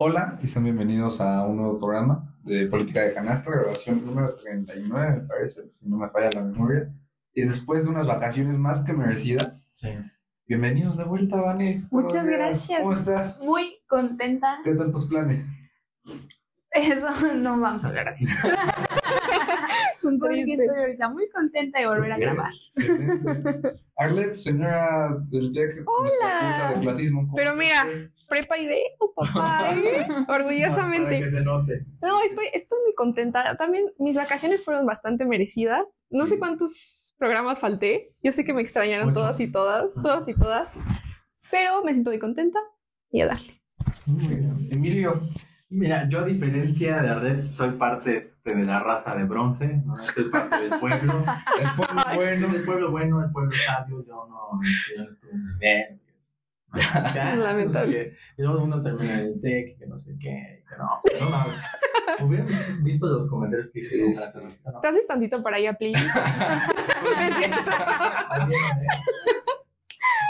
Hola y sean bienvenidos a un nuevo programa de Política de Canasta, grabación número 39, me parece, si no me falla la memoria. Y después de unas vacaciones más que merecidas, Sí. bienvenidos de vuelta, Vane. Muchas gracias. ¿Cómo estás? Muy contenta. ¿Qué tal tus planes? Eso no vamos a hablar de eso. Porque estoy ahorita muy contenta de volver a grabar. excelente. Arlet, señora del TEC, nuestra punta de clasismo. ¿cómo Pero mira? Prepa y veo, papá, ¿eh? Orgullosamente. que se note. No, estoy, estoy muy contenta. También mis vacaciones fueron bastante merecidas. No Sí. sé cuántos programas falté. Yo sé que me extrañaron todas y todas, todas y todas. Pero me siento muy contenta y a darle. Bien. Emilio, Mira, yo a diferencia de Red, soy parte este, de la raza de bronce, ¿no? soy parte del pueblo. el pueblo bueno. el pueblo bueno, el pueblo sabio, yo no, este, yo no estuve en nivel. Ya, Lamentable. no sé. Y luego uno termina el TEC, que no sé qué, que no, o sea, no más. Hubieran visto los comentarios que hice Sí, hace ratito, ¿no? ¿Te haces tantito para allá, please? Es cierto.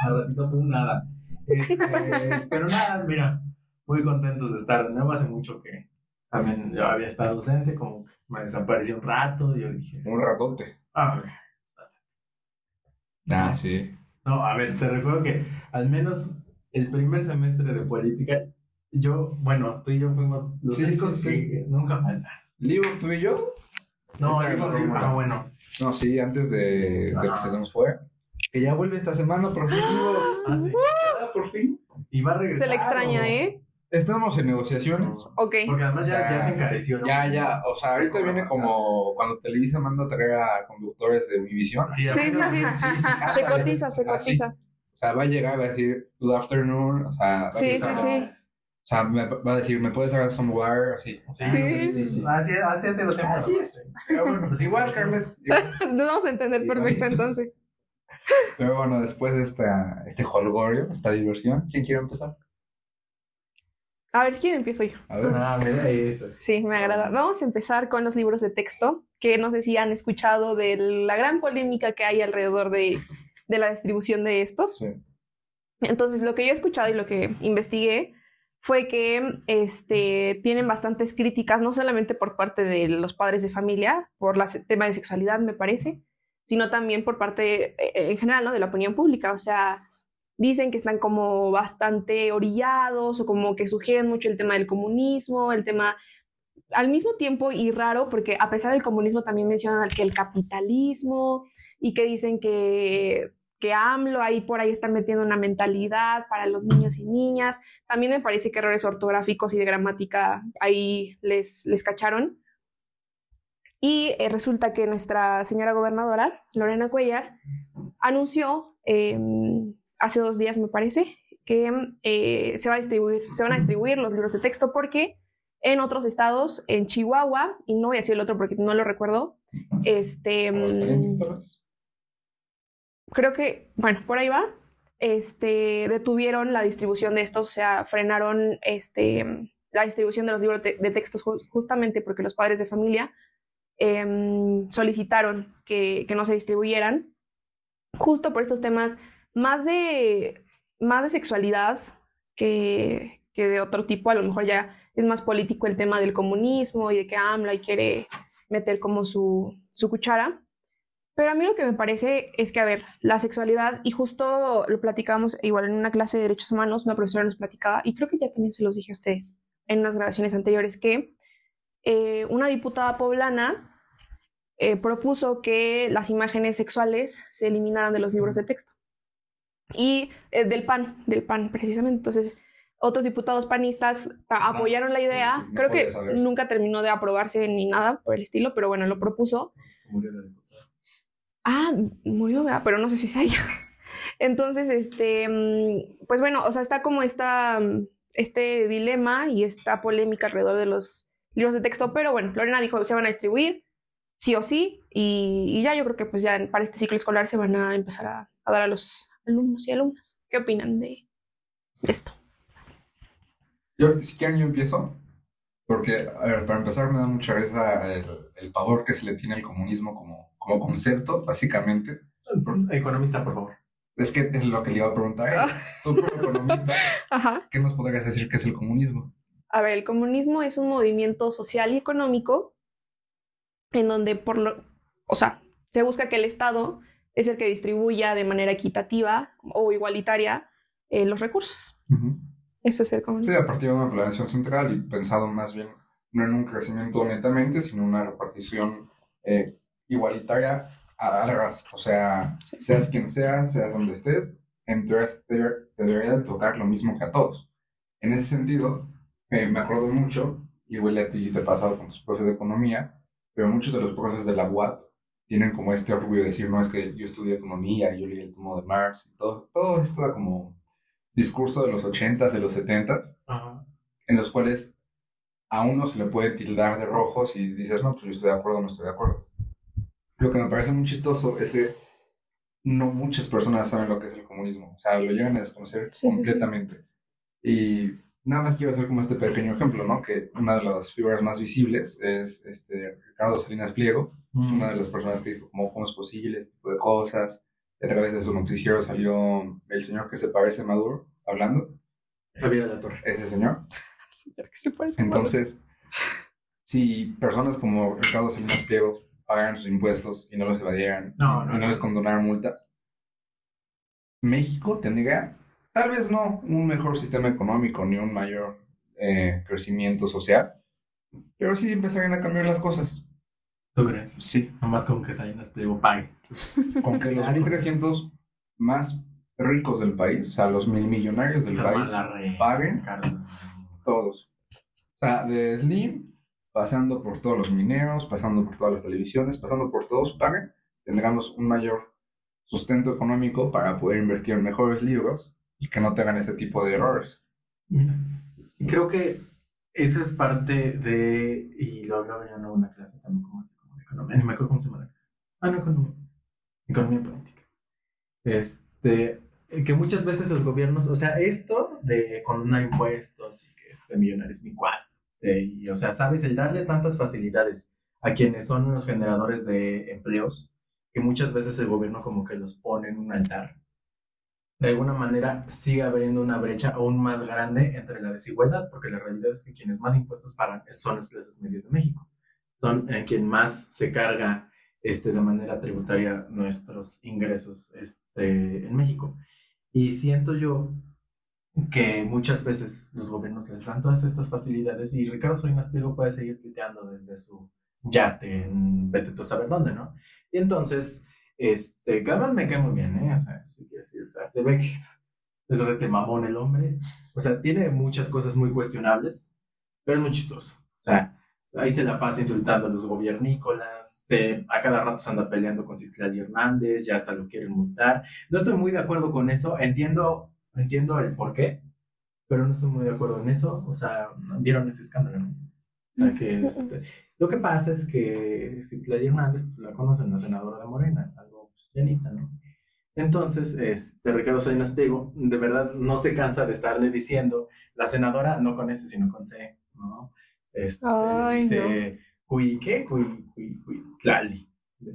Al ratito un nada. Este, pero nada, mira, muy contentos de estar de nuevo. Hace mucho que también yo había estado ausente, como me desapareció un rato. Y yo dije, Un ratote. ah, Ah, sí. no, a ver, te recuerdo que al menos el primer semestre de política, yo, bueno, tú y yo fuimos los Sí, únicos sí, sí. que nunca faltan. Libro, tú y yo. No, la fórmula. ah, bueno. No, sí, antes de, de que Ah. se nos fue. Que ya vuelve esta semana, por fin. Ah, sí. Ah, por fin. Y va a regresar. Se le extraña, ¿o? ¿eh? Estamos en negociaciones. Ok. Porque además ya, O sea, ya se encareció, ¿no? Ya, ya. O sea, ahorita viene como cuando Televisa manda a traer a conductores de Univisión. Sí, Sí, sí, sí. sí, sí. Se cotiza, se Así. O sea, va a llegar, va a decir, good afternoon. O sea, va a Sí, sí, sí. O sea, me va a decir, ¿me puedes dar somewhere? Así. Sí, Sí. sí, sí, sí. Así, así. Así ¿no? es. Pero bueno, pues igual, igual. Nos vamos a entender perfecto entonces. Pero bueno, después de esta, este holgorio, esta diversión, ¿quién quiere empezar? A ver, ¿quién empiezo yo? A ver. Ah, mira eso. Sí, me agrada. Vamos a empezar con los libros de texto, que no sé si han escuchado de la gran polémica que hay alrededor de, de la distribución de estos. Sí. Entonces, lo que yo he escuchado y lo que investigué fue que este, tienen bastantes críticas, no solamente por parte de los padres de familia, por el tema de sexualidad, me parece, sino también por parte, eh, en general, ¿no? de la opinión pública. O sea, dicen que están como bastante orillados o como que sugieren mucho el tema del comunismo, el tema al mismo tiempo y raro, porque a pesar del comunismo también mencionan que el capitalismo y que dicen que, que AMLO ahí por ahí está metiendo una mentalidad para los niños y niñas. También me parece que errores ortográficos y de gramática ahí les, les cacharon. Y eh, resulta que nuestra señora gobernadora, Lorena Cuellar, anunció eh, hace dos días, me parece, que eh, se, va a distribuir, se van a distribuir los libros de texto porque en otros estados, en Chihuahua, y no voy a decir el otro porque no lo recuerdo, este, vez. Creo que, bueno, por ahí va, este, detuvieron la distribución de estos, o sea, frenaron este, la distribución de los libros de, de textos ju- justamente porque los padres de familia em, solicitaron que, que no se distribuyeran, justo por estos temas más de, más de sexualidad que, que de otro tipo, a lo mejor ya es más político el tema del comunismo y de que AMLO ahí quiere meter como su, su cuchara. Pero a mí lo que me parece es que, a ver, la sexualidad, y justo lo platicábamos igual en una clase de derechos humanos, una profesora nos platicaba, y creo que ya también se los dije a ustedes en unas grabaciones anteriores, que eh, una diputada poblana eh, propuso que las imágenes sexuales se eliminaran de los libros de texto. Y eh, del PAN, del PAN precisamente. Entonces, otros diputados panistas apoyaron la idea. sí, no Creo que saberse. nunca terminó de aprobarse ni nada por el estilo, pero bueno, lo propuso. Murió la diputada. Ah, murió, ¿verdad? pero no sé si es ella. Entonces, este, mm, pues bueno, o sea, está como esta, mm, este dilema y esta polémica alrededor de los libros de texto, pero bueno, Lorena dijo, se van a distribuir, sí o sí, y, ya yo creo que pues ya para este ciclo escolar se van a empezar a, a dar a los alumnos y alumnas. ¿Qué opinan de, de esto? Yo, si quieren, yo empiezo. Porque, a ver, para empezar, me da mucha risa el, el pavor que se le tiene al comunismo como, como concepto, básicamente. Economista, por favor. Es que es lo que le iba a preguntar. a ella. Tú, como economista, Ajá. ¿qué nos podrías decir que es el comunismo? A ver, el comunismo es un movimiento social y económico en donde por lo, o sea, se busca que el Estado es el que distribuya de manera equitativa o igualitaria eh, los recursos. Ujú. Eso es el Sí, comunismo. a partir de una planeación central y pensado más bien no en un crecimiento netamente, sino una repartición eh, igualitaria a, a la raza. O sea, Sí. seas quien seas, seas donde estés, en teoría te, debería de tocar lo mismo que a todos. En ese sentido, eh, me acuerdo mucho, igual a ti te ha pasado con tus profes de economía, pero muchos de los profes de la UAT tienen como este orgullo de decir, no, es que yo estudié economía, yo leí el tomo de Marx, y todo, todo esto como discurso de los 80s, de los 70s, Ajá. en los cuales a uno se le puede tildar de rojo si dices, no, pues yo estoy de acuerdo no estoy de acuerdo. Lo que me parece muy chistoso es que no muchas personas saben lo que es el comunismo, o sea, lo llegan a desconocer Sí, sí, sí. completamente. Y nada más quiero hacer como este pequeño ejemplo, ¿no? Que una de las figuras más visibles es este, Ricardo Salinas Pliego, una de las personas que dijo, ¿cómo, cómo es posible este tipo de cosas? A través de su noticiero salió el señor que se parece a Maduro hablando, Javier de la Torre. ese señor. Señor, que se parece a Maduro. Entonces, si personas como Ricardo Salinas Pliego pagaran sus impuestos y no los evadieran No, no, y no no. les condonaran multas, México tendría tal vez no un mejor sistema económico ni un mayor eh, crecimiento social, pero sí empezarían a cambiar las cosas. ¿Tú crees? Sí, Nomás con que Salinas Pliego pague. con que los 1.300 más ricos del país, o sea, los mil millonarios del país, paguen. Carlos. todos. O sea, de Slim, pasando por todos los mineros, pasando por todas las televisiones, pasando por todos, paguen, tengamos un mayor sustento económico para poder invertir en mejores libros y que no tengan este tipo de errores. Mira, creo que eso es parte de, y lo hablaba yo en una clase también como, no me acuerdo cómo se llama la. Ah, no, economía. Economía política. Este, que muchas veces los gobiernos, o sea, esto de condonar impuestos y que este millonario es mi cual, y, o sea, sabes, el darle tantas facilidades a quienes son los generadores de empleos, que muchas veces el gobierno como que los pone en un altar de alguna manera sigue abriendo una brecha aún más grande entre la desigualdad, porque la realidad es que quienes más impuestos pagan son las clases medias de México. Son en quien más se carga este, de manera tributaria nuestros ingresos este, en México. Y siento yo que muchas veces los gobiernos les dan todas estas facilidades y Ricardo Salinas Pliego puede seguir tuiteando desde su yate en vete tú a saber dónde, ¿no? Y entonces, este, además me cae muy bien, ¿eh? O sea, sí, sí, o sea, se ve que es, es rete mamón el hombre. O sea, tiene muchas cosas muy cuestionables, pero es muy chistoso. O sea, ahí se la pasa insultando a los gobiernícolas, se, a cada rato se anda peleando con Citlali Hernández, ya hasta lo quieren multar. No estoy muy de acuerdo con eso, entiendo, entiendo el por qué, pero no estoy muy de acuerdo en eso. O sea, vieron ese escándalo, ¿no? O sea, que este, lo que pasa es que Citlali Hernández pues, la conocen, la senadora de Morena, es algo pues, llenita, ¿no? Entonces, este, Ricardo Salinas Pliego, de verdad no se cansa de estarle diciendo, la senadora no con S, sino con C, ¿no? Este, Ay, dice, ¿qué? Cuy, cuy, tlali.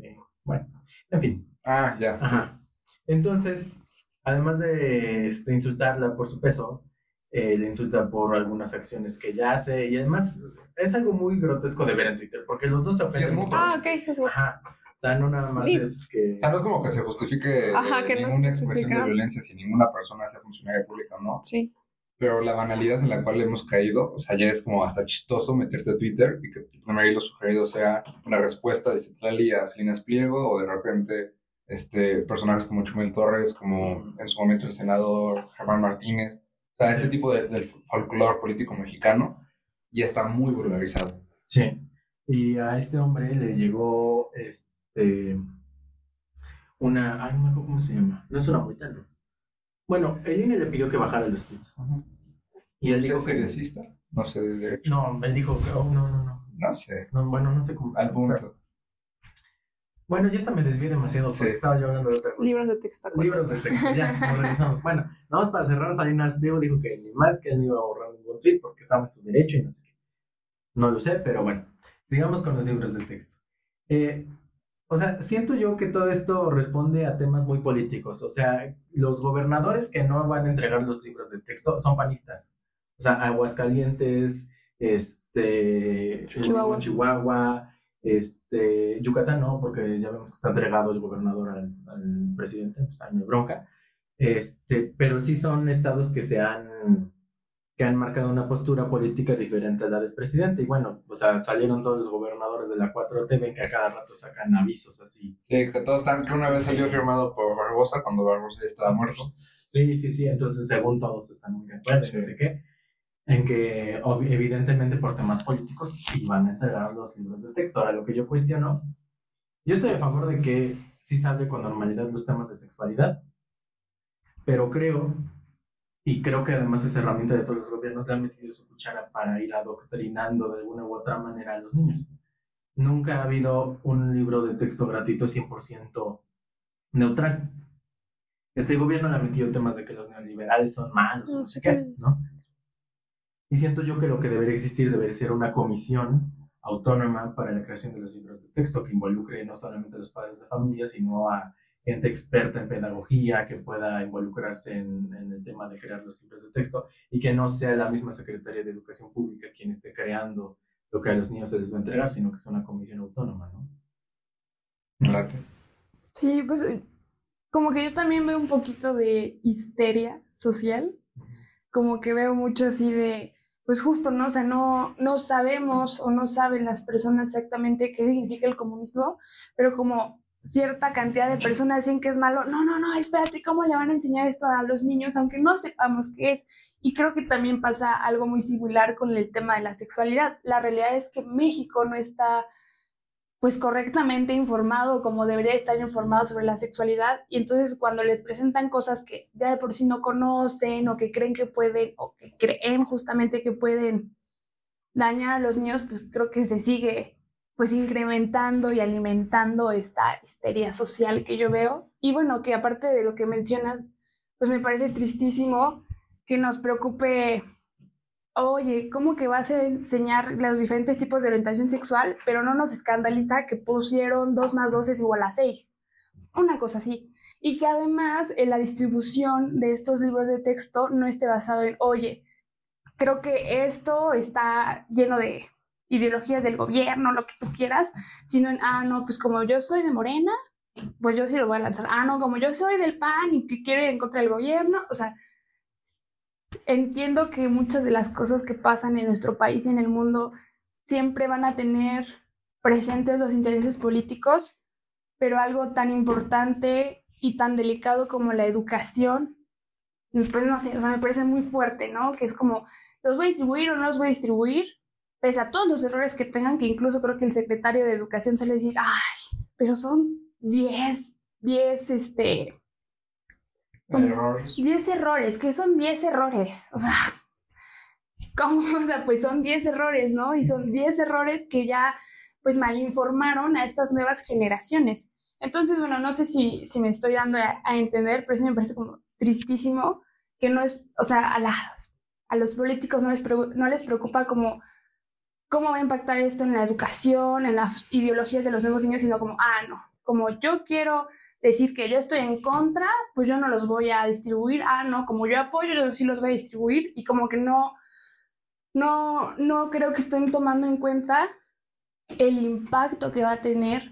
Eh, Bueno, en fin, Ah, ya. Ajá. Entonces, además de este, insultarla por su peso, eh, le insulta por algunas acciones que ella hace y además es algo muy grotesco de ver en Twitter porque los dos se ofenden. mucho. Ah, ok, es. Ajá. O sea, no nada más Sí. es que... O sea, no es como que se justifique Ajá, eh, que no se ninguna expresión justifica. de violencia si ninguna persona sea funcionaria pública o no. Sí. Pero la banalidad en la cual hemos caído, o sea, ya es como hasta chistoso meterte a Twitter y que tu primer hilo sugerido sea una respuesta de Citlali a Salinas Pliego o de repente este, personajes como Chumel Torres, como en su momento el senador Germán Martínez. O sea, este Sí. tipo de, del folclore político mexicano ya está muy vulgarizado. Sí. Y a este hombre le llegó este una. Ay, no me acuerdo cómo se llama. No es una multa, ¿no? Bueno, el INE le pidió que bajara los tweets. Y él dijo ¿Es que. progresista? No sé, de. No, él dijo que. oh, no, no, no. No sé. No, bueno, no sé cómo se Al llama. punto. Bueno, ya hasta me desvié demasiado porque Sí. estaba yo hablando de otra cosa. Libros de texto. Libros de texto, ya, nos regresamos. Bueno, nada más para cerrar, Salinas Pliego dijo que ni más que él no iba a borrar ningún tweet porque estaba en su derecho y no sé qué. No lo sé, pero bueno, sigamos con los libros de texto. Eh, o sea, siento yo que todo esto responde a temas muy políticos. O sea, los gobernadores que no van a entregar los libros de texto son panistas. O sea, Aguascalientes, este, Chihuahua. este, Yucatán no, porque ya vemos que está entregado el gobernador al, al presidente, o sea, no hay bronca. Este, pero sí son estados que se han, que han marcado una postura política diferente a la del presidente. Y bueno, o sea, salieron todos los gobernadores de la 4T, ven que a cada rato sacan avisos así. Sí, que todos están, que una vez salió firmado por Barbosa cuando Barbosa ya estaba muerto. Sí, sí, sí, entonces según todos están muy de acuerdo, Sí. no sé qué, en que evidentemente por temas políticos iban a entregar los libros de texto. Ahora, lo que yo cuestiono, yo estoy a favor de que sí se hable con normalidad los temas de sexualidad, pero creo, y creo que además esa herramienta de todos los gobiernos le han metido su cuchara para ir adoctrinando de alguna u otra manera a los niños. Nunca ha habido un libro de texto gratuito 100% neutral. Este gobierno le ha metido temas de que los neoliberales son malos, no sé qué, ¿no? Y siento yo que lo que debería existir debería ser una comisión autónoma para la creación de los libros de texto que involucre no solamente a los padres de familia, sino a gente experta en pedagogía que pueda involucrarse en, en el tema de crear los libros de texto y que no sea la misma Secretaría de Educación Pública quien esté creando lo que a los niños se les va a entregar, sino que sea una comisión autónoma, ¿no? Sí, pues eh, como que yo también veo un poquito de histeria social, como que veo mucho así de, pues justo, ¿no? O sea, no, no sabemos o no saben las personas exactamente qué significa el comunismo, pero como cierta cantidad de personas dicen que es malo, no, no, no, espérate, ¿cómo le van a enseñar esto a los niños aunque no sepamos qué es? Y creo que también pasa algo muy similar con el tema de la sexualidad. La realidad es que México no está pues correctamente informado como debería estar informado sobre la sexualidad y entonces cuando les presentan cosas que ya de por sí no conocen o que creen que pueden o que creen justamente que pueden dañar a los niños, pues creo que se sigue pues incrementando y alimentando esta histeria social que yo veo. Y bueno, que aparte de lo que mencionas, pues me parece tristísimo que nos preocupe Oye, ¿cómo que vas a enseñar los diferentes tipos de orientación sexual, pero no nos escandaliza que pusieron 2 más 2 es igual a 6? Una cosa así. Y que además en la distribución de estos libros de texto no esté basado en, oye, creo que esto está lleno de ideologías del gobierno, lo que tú quieras, sino en, ah, no, pues como yo soy de Morena, pues yo sí lo voy a lanzar. Ah, no, como yo soy del PAN y que quiero ir en contra del gobierno, o sea, entiendo que muchas de las cosas que pasan en nuestro país y en el mundo siempre van a tener presentes los intereses políticos, pero algo tan importante y tan delicado como la educación, pues no sé, o sea, me parece muy fuerte, ¿no? Que es como, ¿los voy a distribuir o no los voy a distribuir? Pese a todos los errores que tengan, que incluso creo que el secretario de Educación salió a decir, ay, pero son 10, 10, este, Errores. 10 errores, que son 10 errores. O sea, ¿cómo? O sea, pues son 10 errores, ¿no? Y son 10 errores que ya, pues, malinformaron a estas nuevas generaciones. Entonces, bueno, no sé si, si me estoy dando a, a entender, pero sí me parece como tristísimo que no es, o sea, a, las, a los políticos no les, no les preocupa como cómo va a impactar esto en la educación, en las ideologías de los nuevos niños, sino como, ah, no, como yo quiero decir que yo estoy en contra, pues yo no los voy a distribuir. Ah, no, como yo apoyo, yo sí los voy a distribuir. Y como que no, no, no creo que estén tomando en cuenta el impacto que va a tener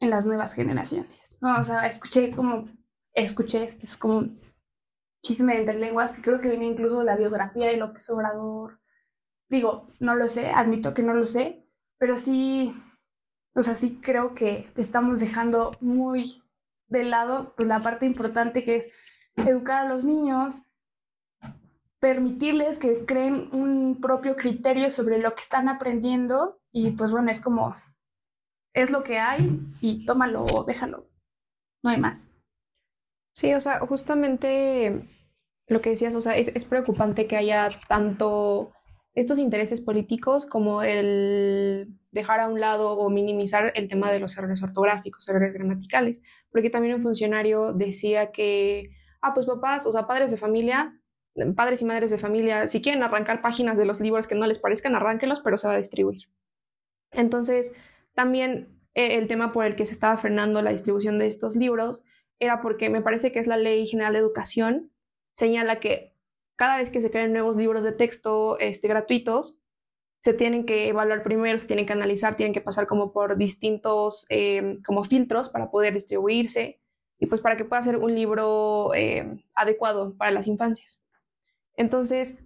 en las nuevas generaciones. O sea, escuché como, escuché, esto es como un chisme de entre lenguas, que creo que viene incluso de la biografía de López Obrador. Digo, no lo sé, admito que no lo sé, pero sí, o sea, sí creo que estamos dejando muy de lado pues la parte importante que es educar a los niños, permitirles que creen un propio criterio sobre lo que están aprendiendo y pues bueno, es como, es lo que hay y tómalo o déjalo, no hay más. Sí, o sea, justamente lo que decías, o sea, es, es preocupante que haya tanto estos intereses políticos como el dejar a un lado o minimizar el tema de los errores ortográficos, errores gramaticales, porque también un funcionario decía que, ah, pues papás, o sea, padres de familia, padres y madres de familia, si quieren arrancar páginas de los libros que no les parezcan, arránquenlos, pero se va a distribuir. Entonces, también eh, el tema por el que se estaba frenando la distribución de estos libros era porque me parece que es la Ley General de Educación, señala que cada vez que se creen nuevos libros de texto este, gratuitos, se tienen que evaluar primero, se tienen que analizar, tienen que pasar como por distintos eh, como filtros para poder distribuirse y pues para que pueda ser un libro eh, adecuado para las infancias. Entonces,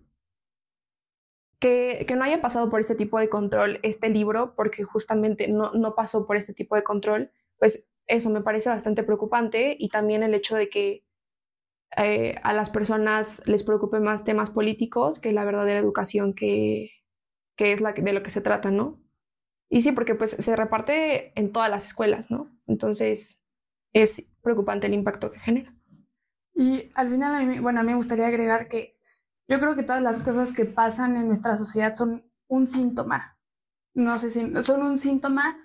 que, que, no haya pasado por este tipo de control este libro, porque justamente no, no pasó por este tipo de control, pues eso me parece bastante preocupante y también el hecho de que eh, a las personas les preocupe más temas políticos que la verdadera educación que, que es la de lo que se trata, ¿no? Y sí, porque pues se reparte en todas las escuelas, ¿no? Entonces es preocupante el impacto que genera. Y al final, a mí, bueno, a mí me gustaría agregar que yo creo que todas las cosas que pasan en nuestra sociedad son un síntoma. No sé si son un síntoma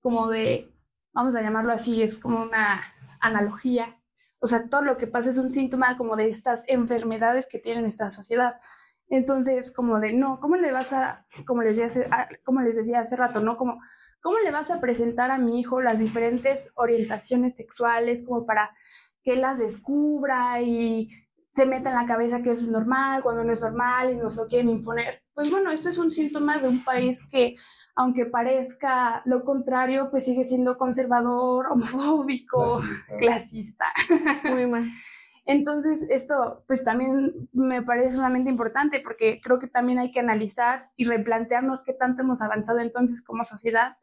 como de, vamos a llamarlo así, es como una analogía. O sea, todo lo que pasa es un síntoma como de estas enfermedades que tiene nuestra sociedad. Entonces, como de, no, ¿cómo le vas a, como les decía hace, ah, como les decía hace rato, ¿no? Como, ¿cómo le vas a presentar a mi hijo las diferentes orientaciones sexuales como para que las descubra y se meta en la cabeza que eso es normal, cuando no es normal y nos lo quieren imponer? Pues bueno, esto es un síntoma de un país que, aunque parezca lo contrario, pues sigue siendo conservador, homofóbico, clasista. clasista. Muy mal. Entonces, esto pues también me parece sumamente importante porque creo que también hay que analizar y replantearnos qué tanto hemos avanzado entonces como sociedad,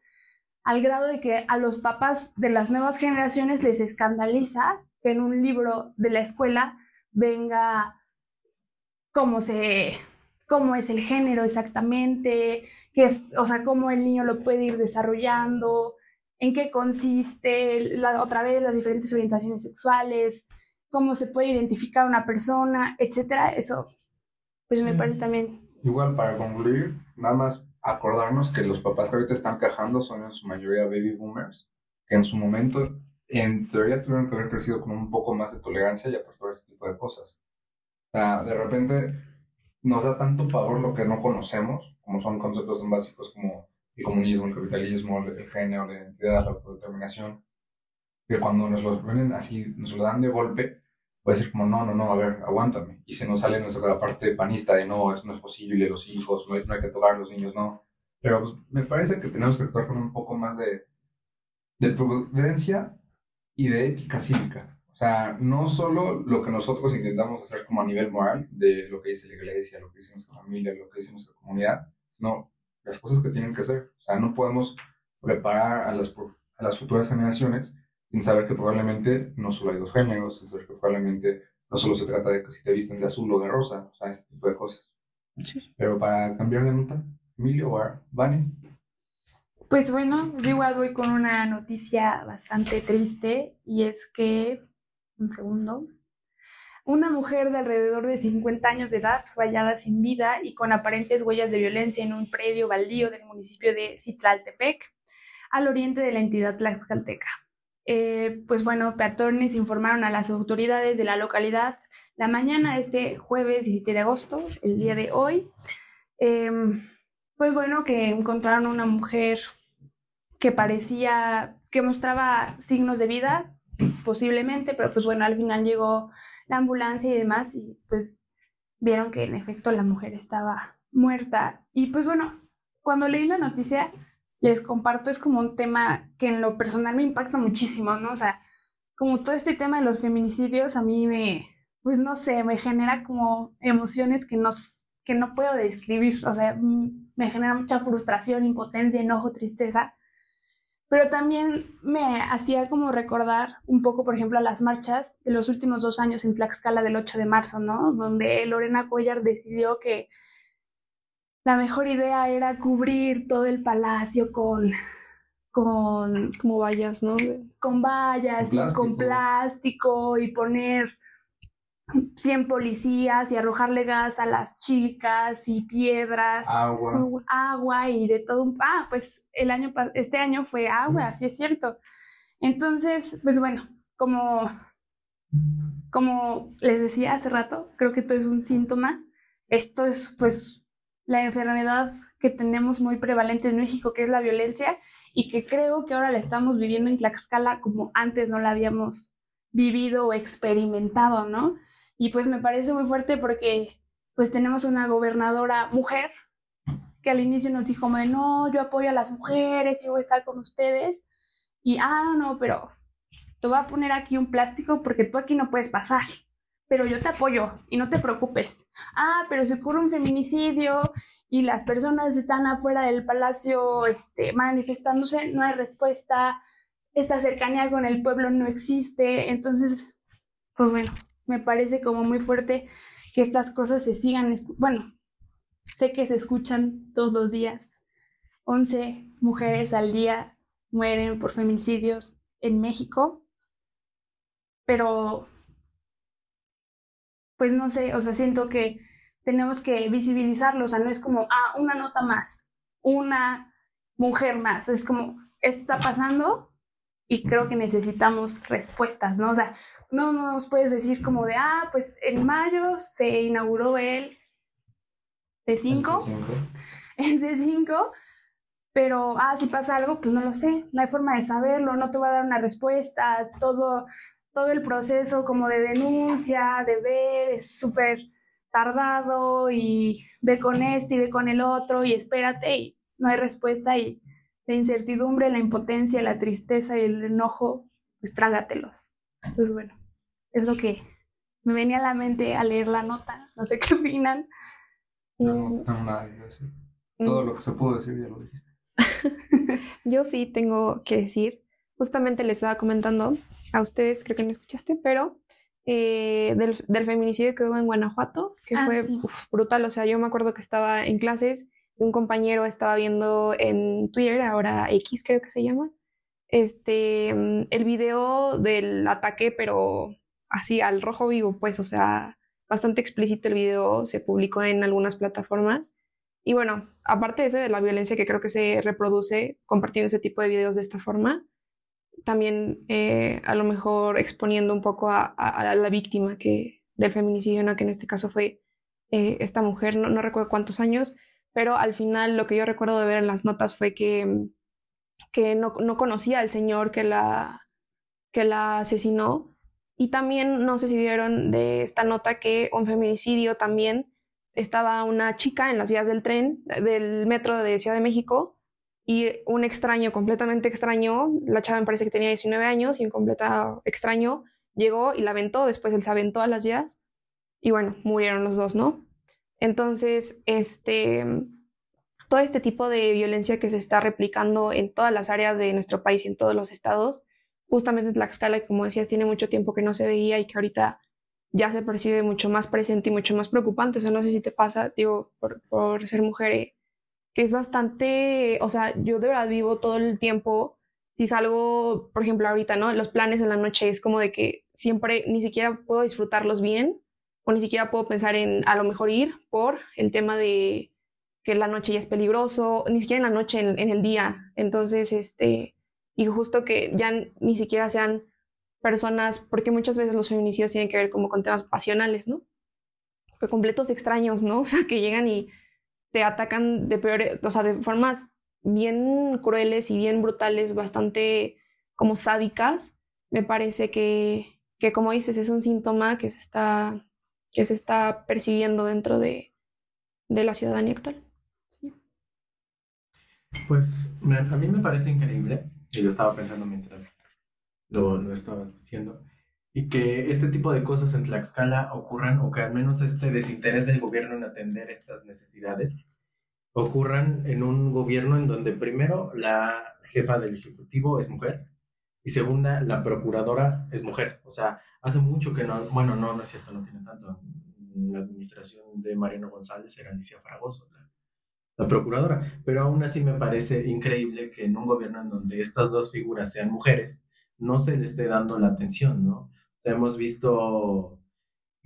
al grado de que a los papás de las nuevas generaciones les escandaliza que en un libro de la escuela venga cómo se cómo es el género exactamente, qué es, o sea, cómo el niño lo puede ir desarrollando, en qué consiste, la, otra vez las diferentes orientaciones sexuales, cómo se puede identificar una persona, etcétera, eso pues me parece también. Igual para concluir, nada más acordarnos que los papás que ahorita están quejando son en su mayoría baby boomers, que en su momento en teoría tuvieron que haber crecido con un poco más de tolerancia y apostar este tipo de cosas. O sea, de repente nos da tanto pavor lo que no conocemos, como son conceptos tan básicos como el comunismo, el capitalismo, el género, la identidad, la autodeterminación, que cuando nos lo ponen así, nos lo dan de golpe, puede ser como, no, no, no, a ver, aguántame. Y se nos sale nuestra parte panista de, no, no es posible, los hijos, no hay, no hay que tocar los niños, no. Pero pues, me parece que tenemos que actuar con un poco más de, de prudencia y de ética cívica. O sea, no solo lo que nosotros intentamos hacer como a nivel moral, de lo que dice la iglesia, lo que dice nuestra familia, lo que dice nuestra comunidad, sino las cosas que tienen que hacer. O sea, no podemos preparar a las, a las futuras generaciones sin saber que probablemente no solo hay dos géneros, sin saber que probablemente no solo se trata de que si te visten de azul o de rosa, o sea, este tipo de cosas. Pero para cambiar de nota, Emilio o Vane. Pues bueno, yo igual voy con una noticia bastante triste y es que, un segundo, una mujer de alrededor de 50 años de edad fue hallada sin vida y con aparentes huellas de violencia en un predio baldío del municipio de Citlaltepec, al oriente de la entidad tlaxcalteca. Eh, pues bueno, peatones informaron a las autoridades de la localidad la mañana de este jueves 17 de agosto, el día de hoy. Em, pues bueno, que encontraron una mujer que parecía, que mostraba signos de vida, posiblemente, pero pues bueno, al final llegó la ambulancia y demás y pues vieron que en efecto la mujer estaba muerta. Y pues bueno, cuando leí la noticia, les comparto, es como un tema que en lo personal me impacta muchísimo, ¿no? O sea, como todo este tema de los feminicidios a mí me, pues no sé, me genera como emociones que no, que no puedo describir, o sea, me genera mucha frustración, impotencia, enojo, tristeza, pero también me hacía como recordar un poco, por ejemplo, a las marchas de los últimos dos años en Tlaxcala del 8 de marzo, ¿no? Donde Lorena Cuellar decidió que la mejor idea era cubrir todo el palacio con, con como vallas, ¿no? Con vallas, y con plástico y poner 100 policías y arrojarle gas a las chicas y piedras, agua, agua y de todo. Ah, pues el año este año fue agua, así es cierto. Entonces, pues bueno, como como les decía hace rato, creo que esto es un síntoma. Esto es pues la enfermedad que tenemos muy prevalente en México, que es la violencia, y que creo que ahora la estamos viviendo en Tlaxcala como antes no la habíamos vivido o experimentado, ¿no? Y pues me parece muy fuerte porque pues tenemos una gobernadora mujer que al inicio nos dijo de, no, yo apoyo a las mujeres y voy a estar con ustedes. Y, ah, no, pero te voy a poner aquí un plástico porque tú aquí no puedes pasar, pero yo te apoyo y no te preocupes. Ah, pero si ocurre un feminicidio y las personas están afuera del palacio este, manifestándose, no hay respuesta, esta cercanía con el pueblo no existe, entonces, pues bueno, me parece como muy fuerte que estas cosas se sigan, bueno, sé que se escuchan todos los días. 11 mujeres al día mueren por feminicidios en México, pero pues no sé, o sea, siento que tenemos que visibilizarlo, o sea, no es como, ah, una nota más, una mujer más, es como, esto está pasando y creo que necesitamos respuestas, ¿no? O sea, no nos puedes decir como de, ah, pues en mayo se inauguró el C5, el C5, pero, ah, si pasa algo, pues no lo sé, no hay forma de saberlo, no te va a dar una respuesta, todo, todo el proceso como de denuncia, de ver, es súper tardado y ve con este y ve con el otro y espérate y no hay respuesta y la incertidumbre, la impotencia, la tristeza y el enojo, pues trágatelos. Entonces, bueno, es lo que me venía a la mente al leer la nota. No sé qué opinan. No, no tengo nada que decir. Todo lo que se pudo decir ya lo dijiste. Yo sí tengo que decir, justamente les estaba comentando a ustedes, creo que no escuchaste, pero eh, del, del, feminicidio que hubo en Guanajuato, que ah, fue brutal. O sea, yo me acuerdo que estaba en clases un compañero estaba viendo en Twitter, ahora X creo que se llama, este, mm, el video del ataque, pero así al rojo vivo, pues, o sea, bastante explícito el video, se publicó en algunas plataformas. Y bueno, aparte de eso, de la violencia que creo que se reproduce compartiendo ese tipo de videos de esta forma, también eh, a lo mejor exponiendo un poco a, la víctima que, del feminicidio, ¿no? que en este caso fue eh, esta mujer, no, no, recuerdo cuántos años, pero al final lo que yo recuerdo de ver en las notas fue que, que no, no conocía al señor que la, que la asesinó. Y también, no sé si vieron de esta nota que un feminicidio también estaba una chica en las vías del tren, del metro de Ciudad de México, y un extraño, completamente extraño, la chava me parece que tenía 19 años y un completo extraño llegó y la aventó, después él se aventó a las vías y bueno, murieron los dos, ¿no? Entonces, este, todo este tipo de violencia que se está replicando en todas las áreas de nuestro país y en todos los estados, justamente en Tlaxcala, como decías, tiene mucho tiempo que no se veía y que ahorita ya se percibe mucho más presente y mucho más preocupante. O sea, no sé si te pasa, digo, por, ser mujer, que es bastante, o sea, yo de verdad vivo todo el tiempo, si salgo, por ejemplo, ahorita, ¿no? Los planes en la noche es como de que siempre ni siquiera puedo disfrutarlos bien o ni siquiera puedo pensar en a lo mejor ir por el tema de que la noche ya es peligroso, ni siquiera en la noche, en, el día. Entonces, este, y justo que ya ni siquiera sean personas, porque muchas veces los feminicidios tienen que ver como con temas pasionales, ¿no? Completos extraños, ¿no? O sea, que llegan y te atacan de peor, o sea, de formas bien crueles y bien brutales, bastante como sádicas, me parece que, que como dices, es un síntoma que se está, que se está percibiendo dentro de, de la ciudadanía actual. Sí. Pues a mí me parece increíble, y lo estaba pensando mientras lo, lo estaba diciendo, y que este tipo de cosas en Tlaxcala ocurran o que al menos este desinterés del gobierno en atender estas necesidades ocurran en un gobierno en donde primero la jefa del ejecutivo es mujer y segunda la procuradora es mujer. O sea, hace mucho que no, bueno, no, no es cierto, no tiene tanto. La administración de Mariano González era Alicia Fragoso, la, procuradora, pero aún así me parece increíble que en un gobierno en donde estas dos figuras sean mujeres, no se le esté dando la atención, ¿no? hemos visto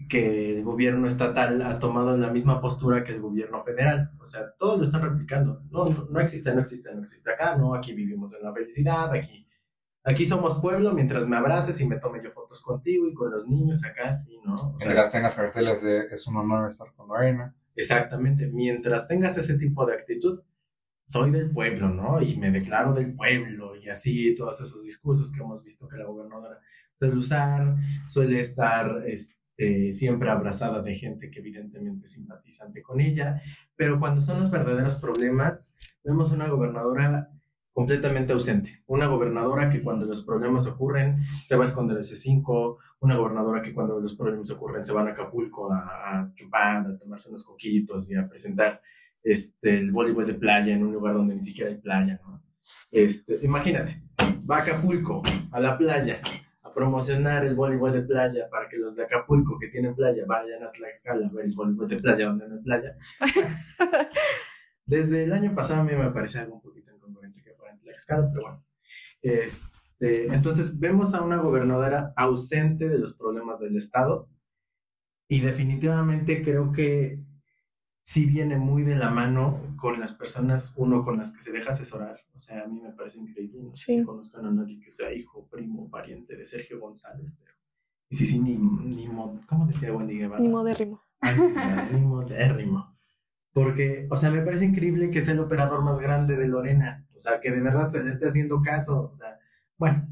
que el gobierno estatal ha tomado la misma postura que el gobierno federal. O sea, todos lo están replicando. No, no, existe, no existe, no existe acá, no, aquí vivimos en la felicidad, aquí, aquí somos pueblo mientras me abraces y me tome yo fotos contigo y con los niños acá, sí, ¿no? O sea, mientras tengas carteles de es un honor estar con la reina. Exactamente, mientras tengas ese tipo de actitud, soy del pueblo, ¿no? Y me declaro del pueblo y así, todos esos discursos que hemos visto que la gobernadora suele usar, suele estar este, siempre abrazada de gente que evidentemente es simpatizante con ella, pero cuando son los verdaderos problemas, vemos una gobernadora completamente ausente. Una gobernadora que cuando los problemas ocurren se va a esconder ese 5 una gobernadora que cuando los problemas ocurren se van a Acapulco a, a chupar, a tomarse unos coquitos y a presentar este, el voleibol de playa en un lugar donde ni siquiera hay playa. ¿no? Este, imagínate, va a Acapulco, a la playa, a promocionar el voleibol de playa para que los de Acapulco que tienen playa vayan a Tlaxcala a ver el voleibol de playa donde no hay playa. Desde el año pasado a mí me parece algo un poquito Tlaxcala, pero bueno. Este, entonces vemos a una gobernadora ausente de los problemas del Estado y definitivamente creo que sí viene muy de la mano con las personas, uno con las que se deja asesorar. O sea, a mí me parece increíble. No sé si conozcan a nadie que sea hijo, primo, pariente de Sergio González, pero. Y sí, sí, ni, ni ¿cómo decía Wendy Guevara? Ni modérrimo. ni modérrimo. Porque, o sea, me parece increíble que sea el operador más grande de Lorena. O sea, que de verdad se le esté haciendo caso. O sea, bueno,